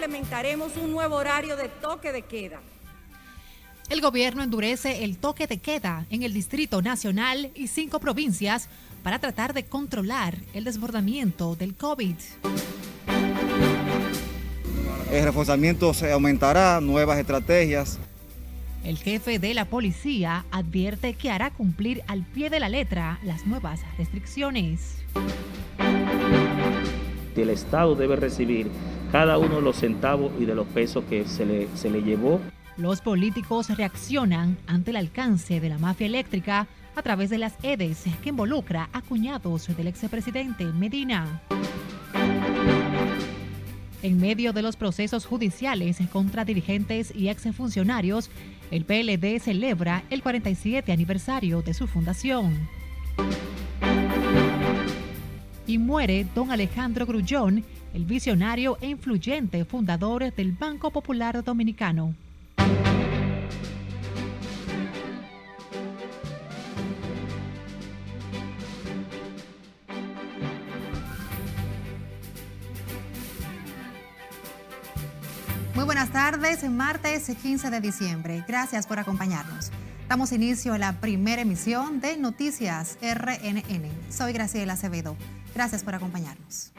implementaremos un nuevo horario de toque de queda. El gobierno endurece el toque de queda en el Distrito Nacional y cinco provincias para tratar de controlar el desbordamiento del COVID. El reforzamiento se aumentará, nuevas estrategias. El jefe de la policía advierte que hará cumplir al pie de la letra las nuevas restricciones. El Estado debe recibir cada uno de los centavos y de los pesos que se le, se le llevó. Los políticos reaccionan ante el alcance de la mafia eléctrica a través de las EDES que involucra a cuñados del expresidente Medina. En medio de los procesos judiciales contra dirigentes y exfuncionarios, el PLD celebra el 47 aniversario de su fundación. Y muere don Alejandro Grullón, el visionario e influyente fundador del Banco Popular Dominicano. Tardes, martes 15 de diciembre. Gracias por acompañarnos. Damos inicio a la primera emisión de Noticias RNN. Soy Graciela Acevedo. Gracias por acompañarnos.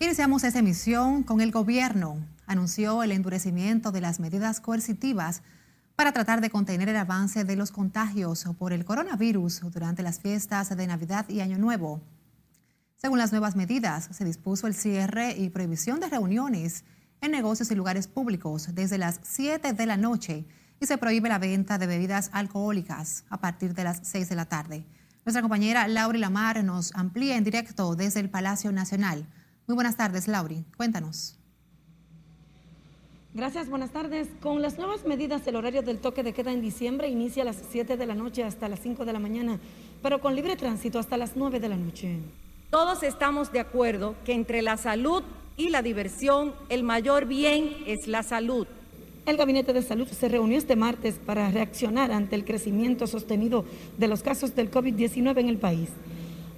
Iniciamos esta emisión con el gobierno. Anunció el endurecimiento de las medidas coercitivas para tratar de contener el avance de los contagios por el coronavirus durante las fiestas de Navidad y Año Nuevo. Según las nuevas medidas, se dispuso el cierre y prohibición de reuniones en negocios y lugares públicos desde las 7 de la noche y se prohíbe la venta de bebidas alcohólicas a partir de las 6 de la tarde. Nuestra compañera Lauri Lamar nos amplía en directo desde el Palacio Nacional. Muy buenas tardes, Lauri. Cuéntanos. Gracias, buenas tardes. Con las nuevas medidas, el horario del toque de queda en diciembre inicia a las 7 de la noche hasta las 5 de la mañana, pero con libre tránsito hasta las 9 de la noche. Todos estamos de acuerdo que entre la salud y la diversión, el mayor bien es la salud. El Gabinete de Salud se reunió este martes para reaccionar ante el crecimiento sostenido de los casos del COVID-19 en el país.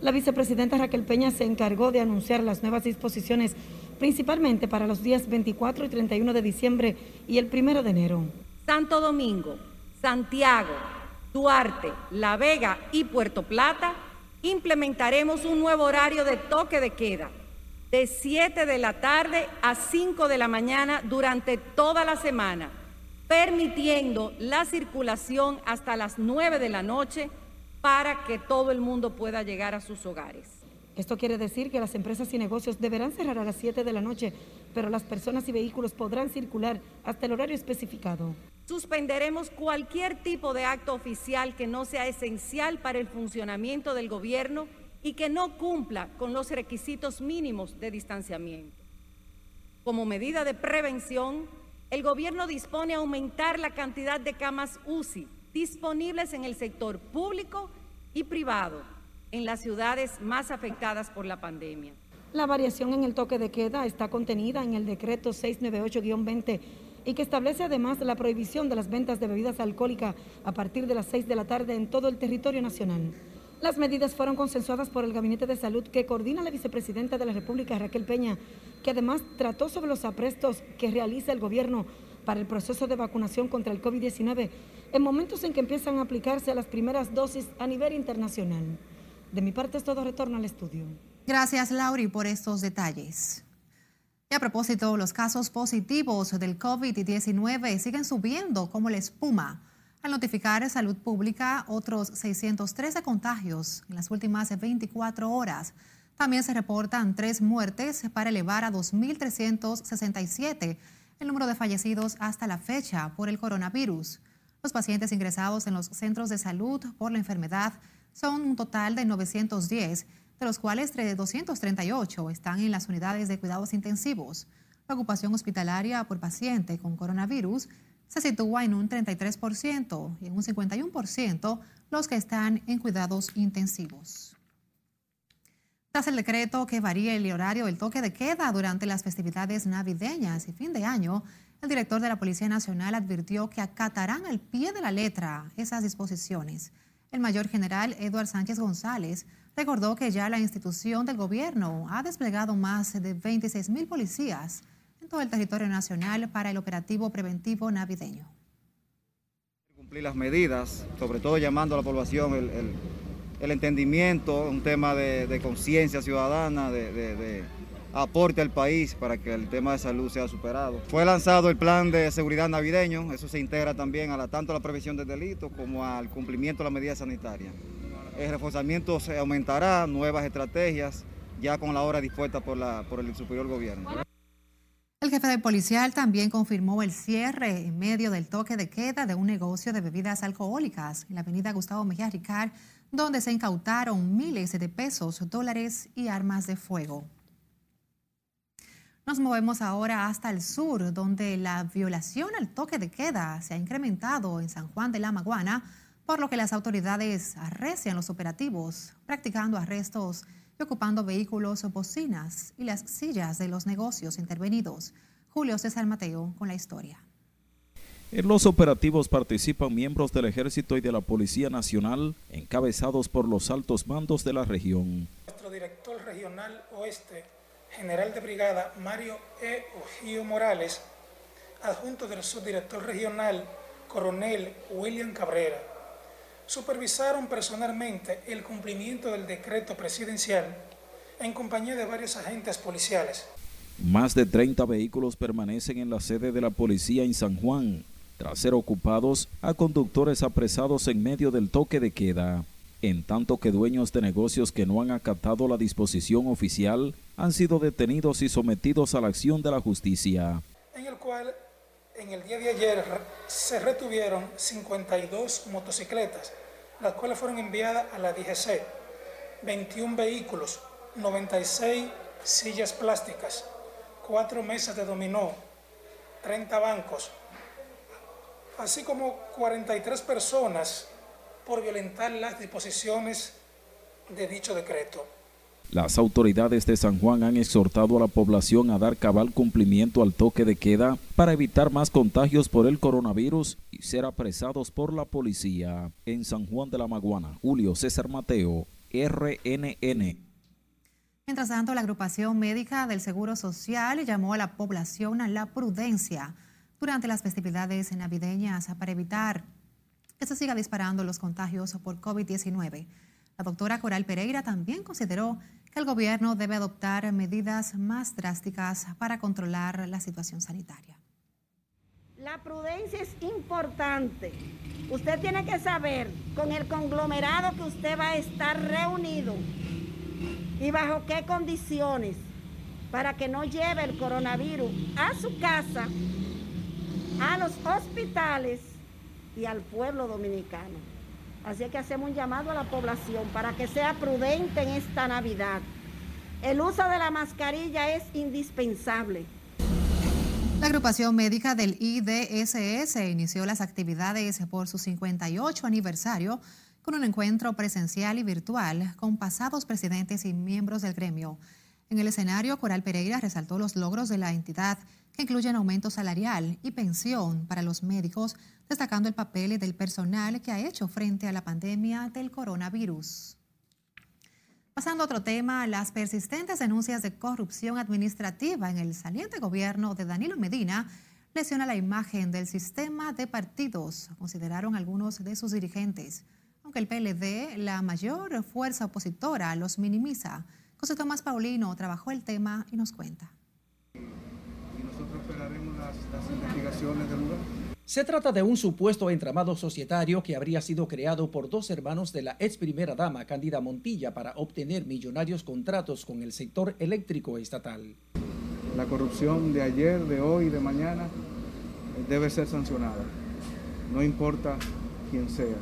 La vicepresidenta Raquel Peña se encargó de anunciar las nuevas disposiciones, principalmente para los días 24 y 31 de diciembre y el 1 de enero. Santo Domingo, Santiago, Duarte, La Vega y Puerto Plata implementaremos un nuevo horario de toque de queda de 7 de la tarde a 5 de la mañana durante toda la semana, permitiendo la circulación hasta las 9 de la noche para que todo el mundo pueda llegar a sus hogares. Esto quiere decir que las empresas y negocios deberán cerrar a las 7 de la noche, pero las personas y vehículos podrán circular hasta el horario especificado. Suspenderemos cualquier tipo de acto oficial que no sea esencial para el funcionamiento del gobierno y que no cumpla con los requisitos mínimos de distanciamiento. Como medida de prevención, el gobierno dispone aumentar la cantidad de camas UCI disponibles en el sector público y privado en las ciudades más afectadas por la pandemia. La variación en el toque de queda está contenida en el decreto 698-20 y que establece además la prohibición de las ventas de bebidas alcohólicas a partir de las 6 de la tarde en todo el territorio nacional. Las medidas fueron consensuadas por el Gabinete de Salud que coordina la vicepresidenta de la República, Raquel Peña, que además trató sobre los aprestos que realiza el gobierno para el proceso de vacunación contra el COVID-19 en momentos en que empiezan a aplicarse las primeras dosis a nivel internacional. De mi parte es todo retorno al estudio. Gracias, Lauri, por estos detalles. Y a propósito, los casos positivos del COVID-19 siguen subiendo como la espuma. Al notificar Salud Pública otros 613 contagios en las últimas 24 horas, también se reportan tres muertes para elevar a 2.367 el número de fallecidos hasta la fecha por el coronavirus. Los pacientes ingresados en los centros de salud por la enfermedad son un total de 910, de los cuales 238 están en las unidades de cuidados intensivos. La ocupación hospitalaria por paciente con coronavirus se sitúa en un 33% y en un 51% los que están en cuidados intensivos. Tras el decreto que varía el horario del toque de queda durante las festividades navideñas y fin de año, el director de la Policía Nacional advirtió que acatarán al pie de la letra esas disposiciones. El mayor general Eduard Sánchez González recordó que ya la institución del gobierno ha desplegado más de 26 mil policías todo el territorio nacional para el operativo preventivo navideño. Cumplir las medidas, sobre todo llamando a la población el, entendimiento, un tema de, conciencia ciudadana, de, aporte al país para que el tema de salud sea superado. Fue lanzado el plan de seguridad navideño, eso se integra también a tanto a la prevención del delito como al cumplimiento de las medidas sanitarias. El reforzamiento se aumentará, nuevas estrategias, ya con la hora dispuesta por el superior gobierno. El jefe de policial también confirmó el cierre en medio del toque de queda de un negocio de bebidas alcohólicas en la avenida Gustavo Mejía Ricard, donde se incautaron miles de pesos, dólares y armas de fuego. Nos movemos ahora hasta el sur, donde la violación al toque de queda se ha incrementado en San Juan de la Maguana, por lo que las autoridades arrecian los operativos, practicando arrestos ocupando vehículos o bocinas y las sillas de los negocios intervenidos. Julio César Mateo con la historia. En los operativos participan miembros del Ejército y de la Policía Nacional, encabezados por los altos mandos de la región. Nuestro director regional oeste, general de brigada Mario E. Ojío Morales, adjunto del subdirector regional, coronel William Cabrera, supervisaron personalmente el cumplimiento del decreto presidencial en compañía de varios agentes policiales. Más de 30 vehículos permanecen en la sede de la policía en San Juan, tras ser ocupados a conductores apresados en medio del toque de queda, en tanto que dueños de negocios que no han acatado la disposición oficial han sido detenidos y sometidos a la acción de la justicia. En el cual en el día de ayer se retuvieron 52 motocicletas, las cuales fueron enviadas a la DGC, 21 vehículos, 96 sillas plásticas, 4 mesas de dominó, 30 bancos, así como 43 personas por violentar las disposiciones de dicho decreto. Las autoridades de San Juan han exhortado a la población a dar cabal cumplimiento al toque de queda para evitar más contagios por el coronavirus y ser apresados por la policía. En San Juan de la Maguana, Julio César Mateo, RNN. Mientras tanto, la agrupación médica del Seguro Social llamó a la población a la prudencia durante las festividades navideñas para evitar que se siga disparando los contagios por COVID-19. La doctora Coral Pereira también consideró que el gobierno debe adoptar medidas más drásticas para controlar la situación sanitaria. La prudencia es importante. Usted tiene que saber con el conglomerado que usted va a estar reunido y bajo qué condiciones para que no lleve el coronavirus a su casa, a los hospitales y al pueblo dominicano. Así que hacemos un llamado a la población para que sea prudente en esta Navidad. El uso de la mascarilla es indispensable. La agrupación médica del IDSS inició las actividades por su 58 aniversario con un encuentro presencial y virtual con pasados presidentes y miembros del gremio. En el escenario, Coral Pereira resaltó los logros de la entidad, que incluyen aumento salarial y pensión para los médicos, destacando el papel del personal que ha hecho frente a la pandemia del coronavirus. Pasando a otro tema, las persistentes denuncias de corrupción administrativa en el saliente gobierno de Danilo Medina lesiona la imagen del sistema de partidos, consideraron algunos de sus dirigentes. Aunque el PLD, la mayor fuerza opositora, los minimiza. José Tomás Paulino trabajó el tema y nos cuenta. Y nosotros esperaremos las, las investigaciones del lugar. Se trata de un supuesto entramado societario que habría sido creado por dos hermanos de la ex primera dama Cándida Montilla para obtener millonarios contratos con el sector eléctrico estatal. La corrupción de ayer, de hoy, de mañana debe ser sancionada, no importa quién sea.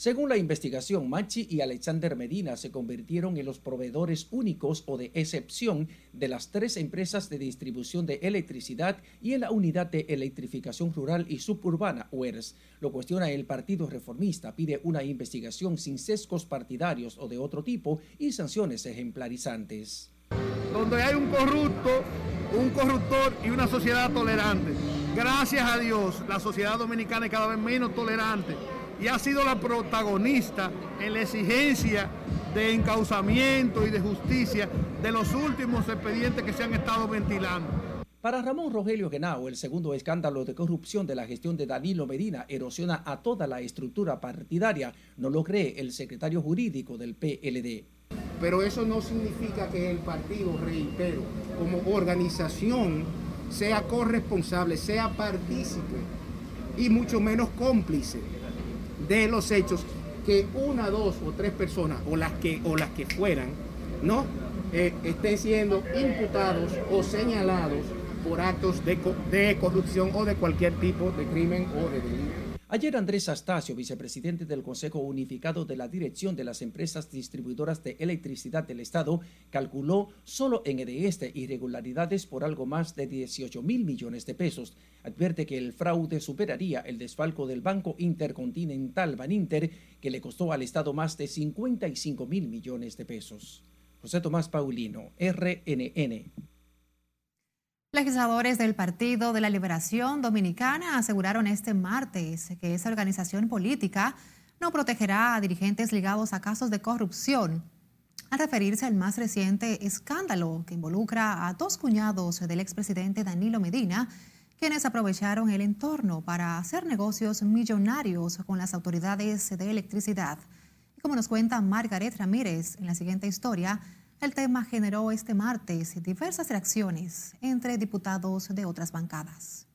Según la investigación, Machi y Alexander Medina se convirtieron en los proveedores únicos o de excepción de las tres empresas de distribución de electricidad y en la unidad de electrificación rural y suburbana, UERS. Lo cuestiona el Partido Reformista, pide una investigación sin sesgos partidarios o de otro tipo y sanciones ejemplarizantes. Donde hay un corrupto, un corruptor y una sociedad tolerante. Gracias a Dios, la sociedad dominicana es cada vez menos tolerante y ha sido la protagonista en la exigencia de encauzamiento y de justicia de los últimos expedientes que se han estado ventilando. Para Ramón Rogelio Genao, el segundo escándalo de corrupción de la gestión de Danilo Medina erosiona a toda la estructura partidaria, no lo cree el secretario jurídico del PLD. Pero eso no significa que el partido, reitero, como organización, sea corresponsable, sea partícipe y mucho menos cómplice de los hechos que una, dos o tres personas o las que, o las que fueran, ¿no? Eh, estén siendo imputados o señalados por actos de, de corrupción o de cualquier tipo de crimen o de delito. Ayer Andrés Astacio, vicepresidente del Consejo Unificado de la Dirección de las Empresas Distribuidoras de Electricidad del Estado, calculó solo en EDESTE irregularidades por algo más de 18 mil millones de pesos. Advierte que el fraude superaría el desfalco del Banco Intercontinental Baninter, que le costó al Estado más de 55 mil millones de pesos. José Tomás Paulino, RNN. Legisladores del Partido de la Liberación Dominicana aseguraron este martes que esa organización política no protegerá a dirigentes ligados a casos de corrupción, al referirse al más reciente escándalo que involucra a dos cuñados del expresidente Danilo Medina, quienes aprovecharon el entorno para hacer negocios millonarios con las autoridades de electricidad. Y como nos cuenta Margaret Ramírez en la siguiente historia, el tema generó este martes diversas reacciones entre diputados de otras bancadas.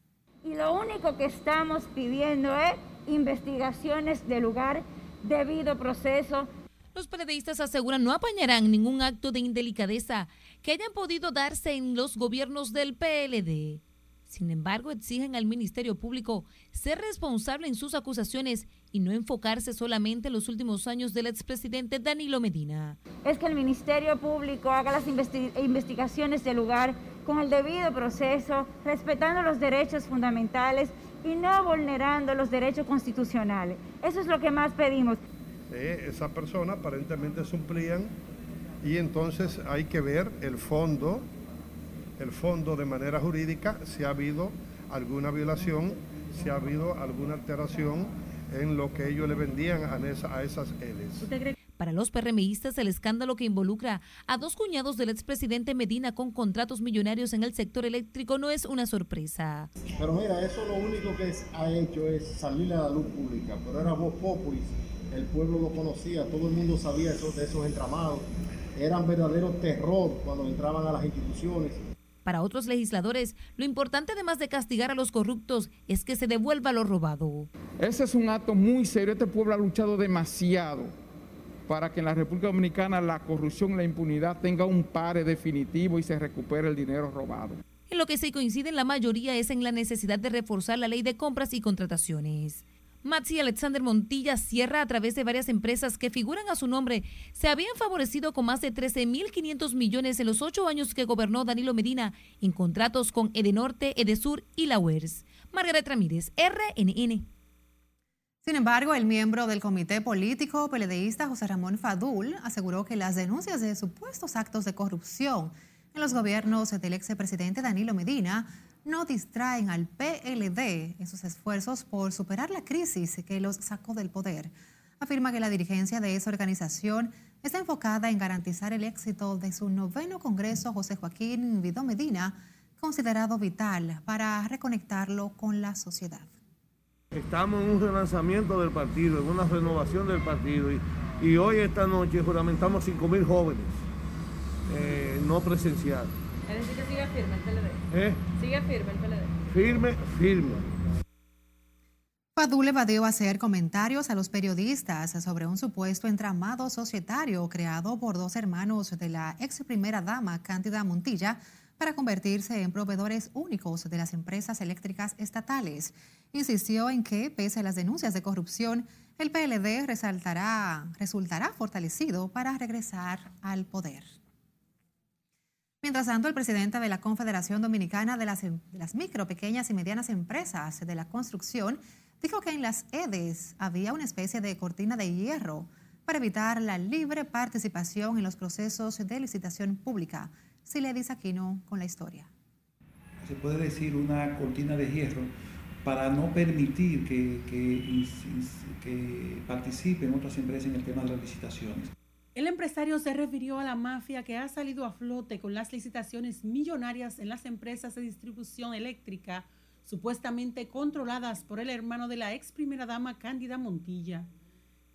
Y lo único que estamos pidiendo es investigaciones de lugar, debido proceso. Los periodistas aseguran no apañarán ningún acto de indelicadeza que hayan podido darse en los gobiernos del PLD. Sin embargo, exigen al Ministerio Público ser responsable en sus acusaciones y no enfocarse solamente en los últimos años del expresidente Danilo Medina. Es que el Ministerio Público haga las investigaciones del lugar con el debido proceso, respetando los derechos fundamentales y no vulnerando los derechos constitucionales. Eso es lo que más pedimos. Eh, esa persona aparentemente suplían y entonces hay que ver el fondo el fondo de manera jurídica si ha habido alguna violación, si ha habido alguna alteración en lo que ellos le vendían a, a esas Ls. Para los PRMistas, el escándalo que involucra a dos cuñados del expresidente Medina con contratos millonarios en el sector eléctrico no es una sorpresa. Pero mira, eso lo único que ha hecho es salir a la luz pública, pero era voz populis, el pueblo lo conocía, todo el mundo sabía eso, de esos entramados, eran verdadero terror cuando entraban a las instituciones. Para otros legisladores, lo importante además de castigar a los corruptos es que se devuelva lo robado. Ese es un acto muy serio. Este pueblo ha luchado demasiado para que en la República Dominicana la corrupción y la impunidad tenga un pare definitivo y se recupere el dinero robado. En lo que se coincide en la mayoría es en la necesidad de reforzar la ley de compras y contrataciones. Maxi Alexander Montilla cierra a través de varias empresas que figuran a su nombre. Se habían favorecido con más de 13.500 millones en los ocho años que gobernó Danilo Medina en contratos con Edenorte, Edesur y la UERS. Margaret Ramírez, RNN. Sin embargo, el miembro del comité político peledeísta José Ramón Fadul aseguró que las denuncias de supuestos actos de corrupción en los gobiernos del expresidente Danilo Medina no distraen al PLD en sus esfuerzos por superar la crisis que los sacó del poder. Afirma que la dirigencia de esa organización está enfocada en garantizar el éxito de su noveno Congreso José Joaquín Vidó Medina, considerado vital para reconectarlo con la sociedad. Estamos en un relanzamiento del partido, en una renovación del partido y, hoy, esta noche, juramentamos 5.000 jóvenes eh, no presenciales. Es decir, que sigue firme el PLD. ¿Eh? Sigue firme el PLD. Firme, firme. Padul evadió hacer comentarios a los periodistas sobre un supuesto entramado societario creado por dos hermanos de la ex primera dama Cándida Montilla para convertirse en proveedores únicos de las empresas eléctricas estatales. Insistió en que, pese a las denuncias de corrupción, el PLD resaltará, resultará fortalecido para regresar al poder. Mientras tanto, el presidente de la Confederación Dominicana de las, Micro, Pequeñas y Medianas Empresas de la Construcción dijo que en las EDES había una especie de cortina de hierro para evitar la libre participación en los procesos de licitación pública. Siledis Aquino con la historia. Se puede decir una cortina de hierro para no permitir que, que participen otras empresas en el tema de las licitaciones. El empresario se refirió a la mafia que ha salido a flote con las licitaciones millonarias en las empresas de distribución eléctrica, supuestamente controladas por el hermano de la ex primera dama Cándida Montilla.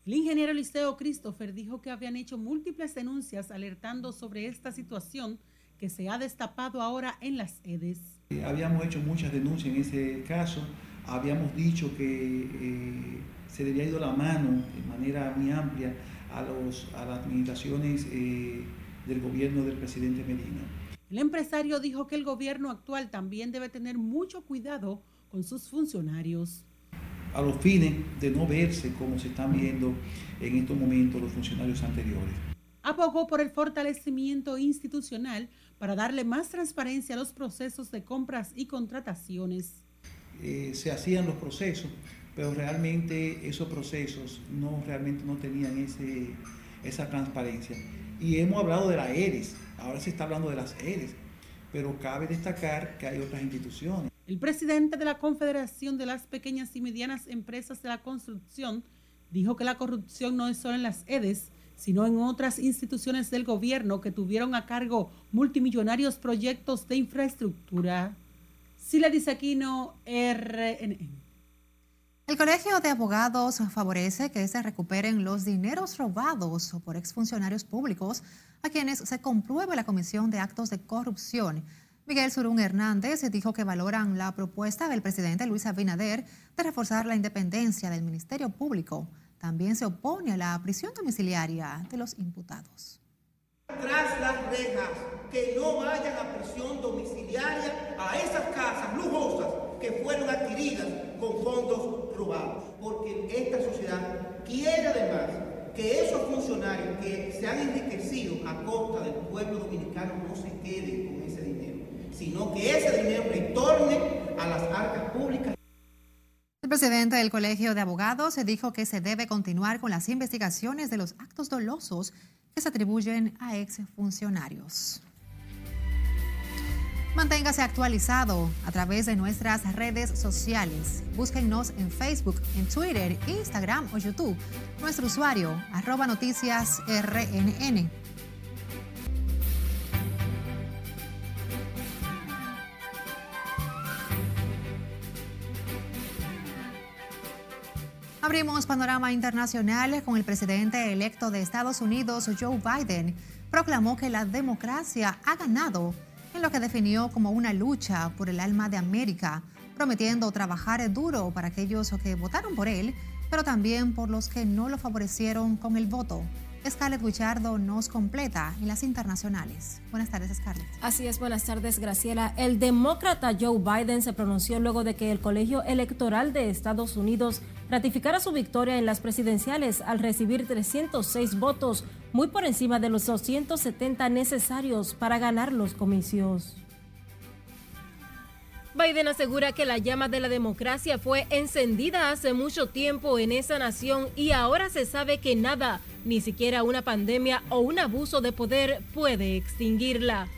El ingeniero Liceo Christopher dijo que habían hecho múltiples denuncias alertando sobre esta situación que se ha destapado ahora en las EDES. Habíamos hecho muchas denuncias en ese caso, habíamos dicho que eh, se debía ido la mano de manera muy amplia a, los, a las administraciones eh, del gobierno del presidente Medina. El empresario dijo que el gobierno actual también debe tener mucho cuidado con sus funcionarios. A los fines de no verse como se están viendo en estos momentos los funcionarios anteriores. Abogó por el fortalecimiento institucional para darle más transparencia a los procesos de compras y contrataciones. Eh, se hacían los procesos, pero realmente esos procesos no realmente no tenían ese, esa transparencia. Y hemos hablado de la ERES, ahora se está hablando de las ERES, pero cabe destacar que hay otras instituciones. El presidente de la Confederación de las Pequeñas y Medianas Empresas de la Construcción dijo que la corrupción no es solo en las EDES, sino en otras instituciones del gobierno que tuvieron a cargo multimillonarios proyectos de infraestructura. Sila Disaquino, RNN. El Colegio de Abogados favorece que se recuperen los dineros robados por exfuncionarios públicos a quienes se compruebe la comisión de actos de corrupción. Miguel Surún Hernández dijo que valoran la propuesta del presidente Luis Abinader de reforzar la independencia del Ministerio Público. También se opone a la prisión domiciliaria de los imputados. Tras las que no prisión domiciliaria a esas casas lujosas que fueron adquiridas con fondos robados. Porque esta sociedad quiere además que esos funcionarios que se han enriquecido a costa del pueblo dominicano no se queden con ese dinero, sino que ese dinero retorne a las arcas públicas. El presidente del Colegio de Abogados dijo que se debe continuar con las investigaciones de los actos dolosos que se atribuyen a exfuncionarios. Manténgase actualizado a través de nuestras redes sociales. Búsquennos en Facebook, en Twitter, Instagram o YouTube. Nuestro usuario, arroba noticias RNN. Abrimos panorama internacional con el presidente electo de Estados Unidos, Joe Biden. Proclamó que la democracia ha ganado en lo que definió como una lucha por el alma de América, prometiendo trabajar duro para aquellos que votaron por él, pero también por los que no lo favorecieron con el voto. Scarlett Guichardo nos completa en las internacionales. Buenas tardes, Scarlett. Así es, buenas tardes, Graciela. El demócrata Joe Biden se pronunció luego de que el Colegio Electoral de Estados Unidos ratificara su victoria en las presidenciales al recibir 306 votos, muy por encima de los 270 necesarios para ganar los comicios. Biden asegura que la llama de la democracia fue encendida hace mucho tiempo en esa nación y ahora se sabe que nada, ni siquiera una pandemia o un abuso de poder puede extinguirla.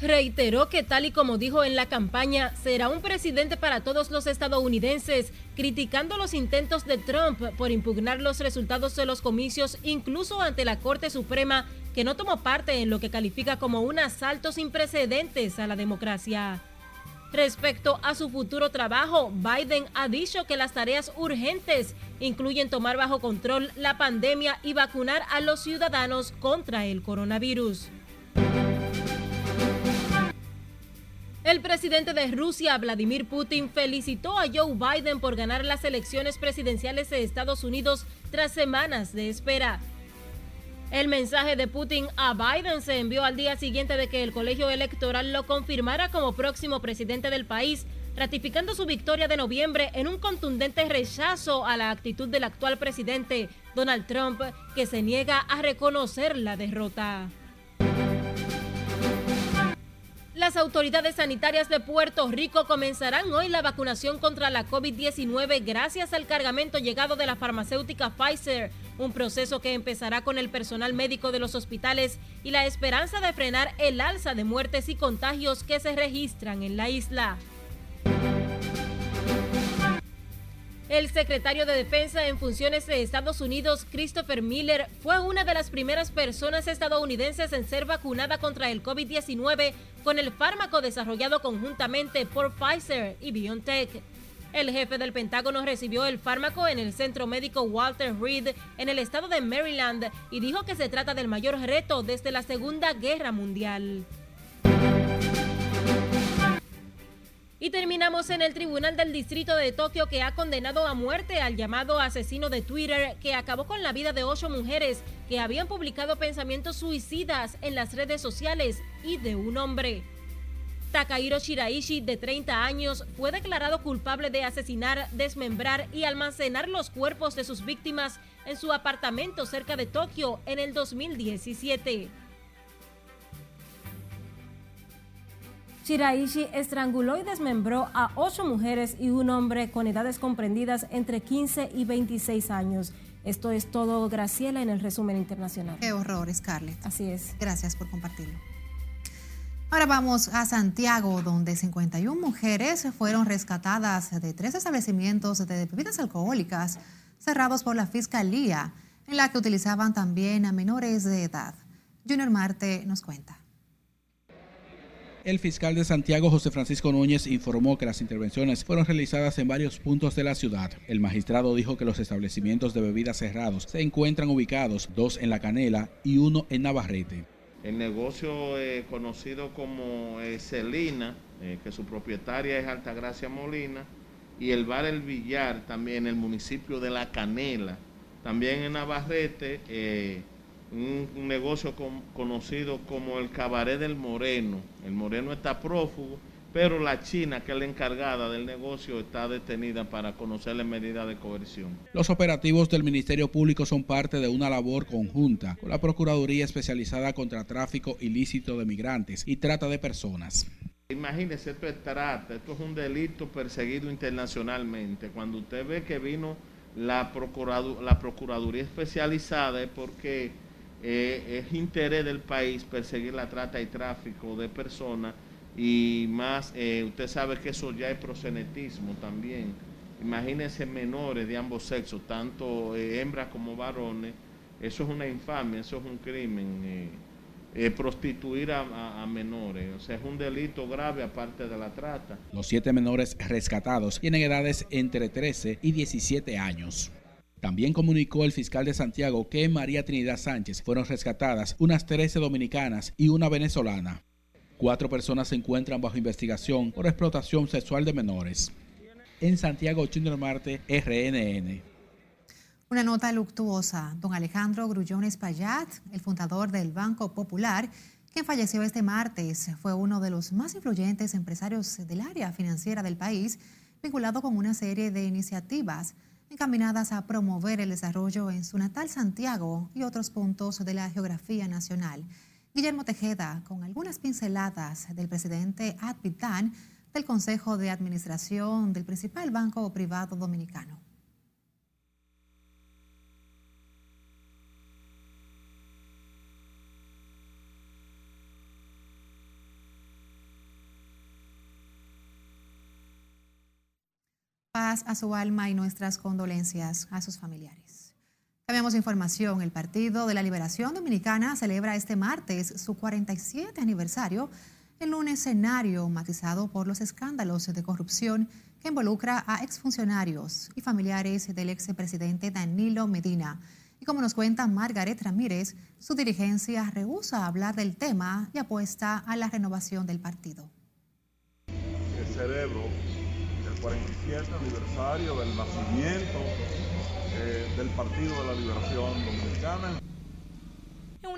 Reiteró que tal y como dijo en la campaña, será un presidente para todos los estadounidenses, criticando los intentos de Trump por impugnar los resultados de los comicios incluso ante la Corte Suprema, que no tomó parte en lo que califica como un asalto sin precedentes a la democracia. Respecto a su futuro trabajo, Biden ha dicho que las tareas urgentes incluyen tomar bajo control la pandemia y vacunar a los ciudadanos contra el coronavirus. El presidente de Rusia, Vladimir Putin, felicitó a Joe Biden por ganar las elecciones presidenciales de Estados Unidos tras semanas de espera. El mensaje de Putin a Biden se envió al día siguiente de que el colegio electoral lo confirmara como próximo presidente del país, ratificando su victoria de noviembre en un contundente rechazo a la actitud del actual presidente, Donald Trump, que se niega a reconocer la derrota. Las autoridades sanitarias de Puerto Rico comenzarán hoy la vacunación contra la COVID-19 gracias al cargamento llegado de la farmacéutica Pfizer un proceso que empezará con el personal médico de los hospitales y la esperanza de frenar el alza de muertes y contagios que se registran en la isla. El secretario de Defensa en funciones de Estados Unidos, Christopher Miller, fue una de las primeras personas estadounidenses en ser vacunada contra el COVID-19 con el fármaco desarrollado conjuntamente por Pfizer y BioNTech. El jefe del Pentágono recibió el fármaco en el centro médico Walter Reed en el estado de Maryland y dijo que se trata del mayor reto desde la Segunda Guerra Mundial. Y terminamos en el Tribunal del Distrito de Tokio que ha condenado a muerte al llamado asesino de Twitter que acabó con la vida de ocho mujeres que habían publicado pensamientos suicidas en las redes sociales y de un hombre. Takahiro Shiraishi, de 30 años, fue declarado culpable de asesinar, desmembrar y almacenar los cuerpos de sus víctimas en su apartamento cerca de Tokio en el 2017. Shiraishi estranguló y desmembró a ocho mujeres y un hombre con edades comprendidas entre 15 y 26 años. Esto es todo, Graciela, en el resumen internacional. Qué horror, Scarlett. Así es. Gracias por compartirlo. Ahora vamos a Santiago, donde 51 mujeres fueron rescatadas de tres establecimientos de bebidas alcohólicas cerrados por la Fiscalía, en la que utilizaban también a menores de edad. Junior Marte nos cuenta. El fiscal de Santiago, José Francisco Núñez, informó que las intervenciones fueron realizadas en varios puntos de la ciudad. El magistrado dijo que los establecimientos de bebidas cerrados se encuentran ubicados, dos en La Canela y uno en Navarrete. El negocio eh, conocido como eh, Celina, eh, que su propietaria es Altagracia Molina, y el bar El Villar, también en el municipio de La Canela, también en Navarrete un, negocio conocido como el Cabaret del Moreno. El Moreno está prófugo, pero la China, que es la encargada del negocio, está detenida para conocer las medidas de coerción. Los operativos del Ministerio Público son parte de una labor conjunta con la Procuraduría Especializada contra Tráfico Ilícito de Migrantes y Trata de Personas. Imagínese, esto es trata, esto es un delito perseguido internacionalmente. Cuando usted ve que vino la, la Procuraduría Especializada es porque eh, es interés del país perseguir la trata y tráfico de personas y más, eh, usted sabe que eso ya es prosenetismo también. Imagínense menores de ambos sexos, tanto eh, hembras como varones, eso es una infamia, eso es un crimen. prostituir a, a, menores. O sea, es un delito grave aparte de la trata. Los siete menores rescatados tienen edades entre 13 y 17 años. También comunicó el fiscal de Santiago que en María Trinidad Sánchez fueron rescatadas unas 13 dominicanas y una venezolana. Cuatro personas se encuentran bajo investigación por explotación sexual de menores. En Santiago, Junior Marte, RNN. Una nota luctuosa. Don Alejandro Grullón Espaillat, el fundador del Banco Popular, quien falleció este martes, fue uno de los más influyentes empresarios del área financiera del país, vinculado con una serie de iniciativas encaminadas a promover el desarrollo en su natal Santiago y otros puntos de la geografía nacional. Guillermo Tejeda, con algunas pinceladas del presidente Advitán del Consejo de Administración del principal banco privado dominicano. Paz a su alma y nuestras condolencias a sus familiares. Cambiamos información. El Partido de la Liberación Dominicana celebra este martes su 47 aniversario en un escenario matizado por los escándalos de corrupción que involucra a exfuncionarios y familiares del expresidente Danilo Medina. Y como nos cuenta Margaret Ramírez, su dirigencia rehúsa hablar del tema y apuesta a la renovación del partido. El cerebro 47 aniversario del nacimiento eh, del Partido de la Liberación Dominicana.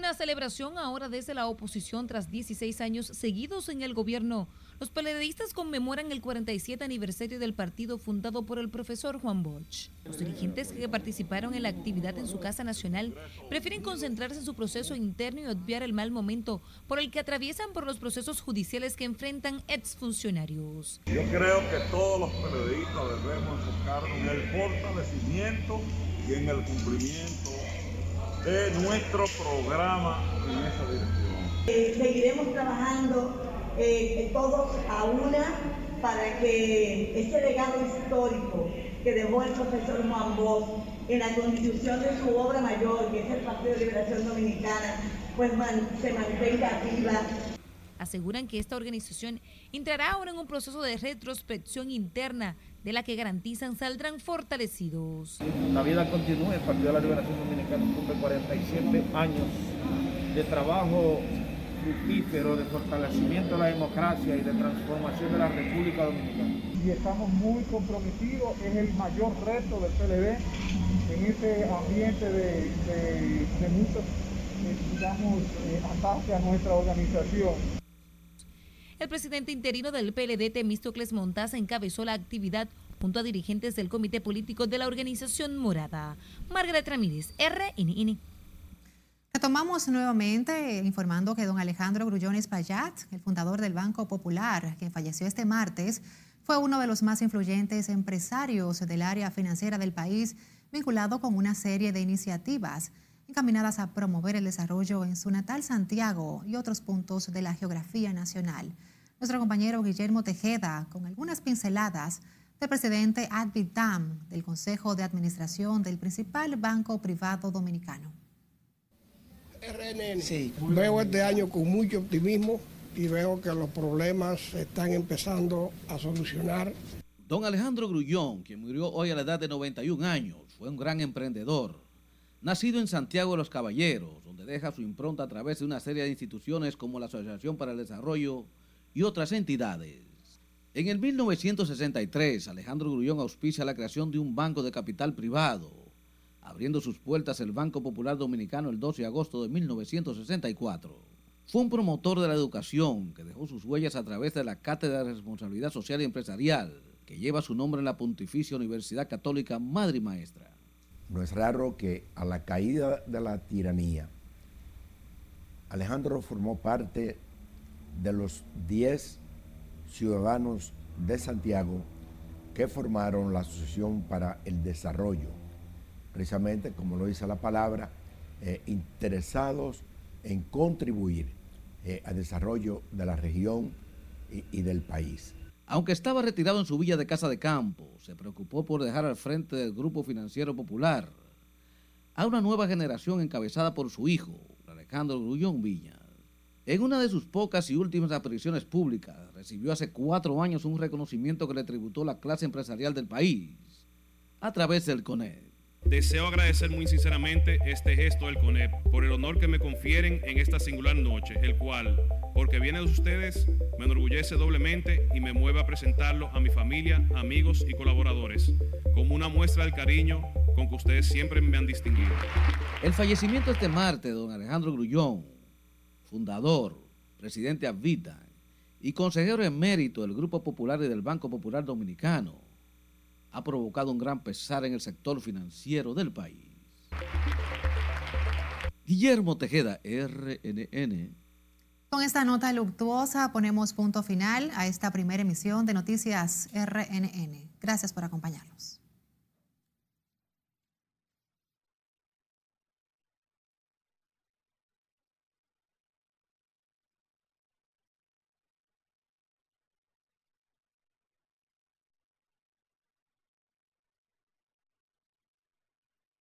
Una celebración ahora desde la oposición tras 16 años seguidos en el gobierno, los periodistas conmemoran el 47 aniversario del partido fundado por el profesor Juan Bosch. Los dirigentes que participaron en la actividad en su Casa Nacional prefieren concentrarse en su proceso interno y obviar el mal momento por el que atraviesan por los procesos judiciales que enfrentan exfuncionarios. Yo creo que todos los periodistas debemos enfocarnos en el fortalecimiento y en el cumplimiento de nuestro programa en esa dirección. Eh, seguiremos trabajando eh, todos a una para que ese legado histórico que dejó el profesor Juan Bosch en la constitución de su obra mayor, que es el Partido de Liberación Dominicana, pues se mantenga viva. Aseguran que esta organización entrará ahora en un proceso de retrospección interna de la que garantizan saldrán fortalecidos. La vida continúa, el Partido de la Liberación Dominicana cumple 47 años de trabajo fructífero, de fortalecimiento de la democracia y de transformación de la República Dominicana. Y estamos muy comprometidos, es el mayor reto del PLD en este ambiente de, muchos, eh, digamos, eh, ataques a nuestra organización. El presidente interino del PLD, Temístocles Montaza, encabezó la actividad junto a dirigentes del comité político de la organización Morada. Margaret Ramírez, RNN. Retomamos nuevamente informando que don Alejandro Grullones Payat, el fundador del Banco Popular, quien falleció este martes, fue uno de los más influyentes empresarios del área financiera del país, vinculado con una serie de iniciativas encaminadas a promover el desarrollo en su natal Santiago y otros puntos de la geografía nacional. Nuestro compañero Guillermo Tejeda, con algunas pinceladas del presidente Advitam del Consejo de Administración del principal banco privado dominicano. RNN. Sí. Veo este año con mucho optimismo y veo que los problemas se están empezando a solucionar. Don Alejandro Grullón, quien murió hoy a la edad de 91 años, fue un gran emprendedor. Nacido en Santiago de los Caballeros, donde deja su impronta a través de una serie de instituciones como la Asociación para el Desarrollo y otras entidades. En el 1963, Alejandro Grullón auspicia la creación de un banco de capital privado, abriendo sus puertas el Banco Popular Dominicano el 12 de agosto de 1964. Fue un promotor de la educación que dejó sus huellas a través de la Cátedra de Responsabilidad Social y Empresarial, que lleva su nombre en la Pontificia Universidad Católica Madre y Maestra. No es raro que a la caída de la tiranía, Alejandro formó parte de los 10 ciudadanos de Santiago que formaron la Asociación para el Desarrollo, precisamente como lo dice la palabra, eh, interesados en contribuir eh, al desarrollo de la región y, y del país. Aunque estaba retirado en su villa de Casa de Campo, se preocupó por dejar al frente del Grupo Financiero Popular a una nueva generación encabezada por su hijo, Alejandro Grullón Villa. En una de sus pocas y últimas apariciones públicas, recibió hace cuatro años un reconocimiento que le tributó la clase empresarial del país a través del CONEP. Deseo agradecer muy sinceramente este gesto del CONEP por el honor que me confieren en esta singular noche, el cual, porque viene de ustedes, me enorgullece doblemente y me mueve a presentarlo a mi familia, amigos y colaboradores, como una muestra del cariño con que ustedes siempre me han distinguido. El fallecimiento este martes de don Alejandro Grullón fundador, presidente Avita y consejero emérito del Grupo Popular y del Banco Popular Dominicano, ha provocado un gran pesar en el sector financiero del país. Guillermo Tejeda, RNN. Con esta nota luctuosa ponemos punto final a esta primera emisión de Noticias RNN. Gracias por acompañarnos.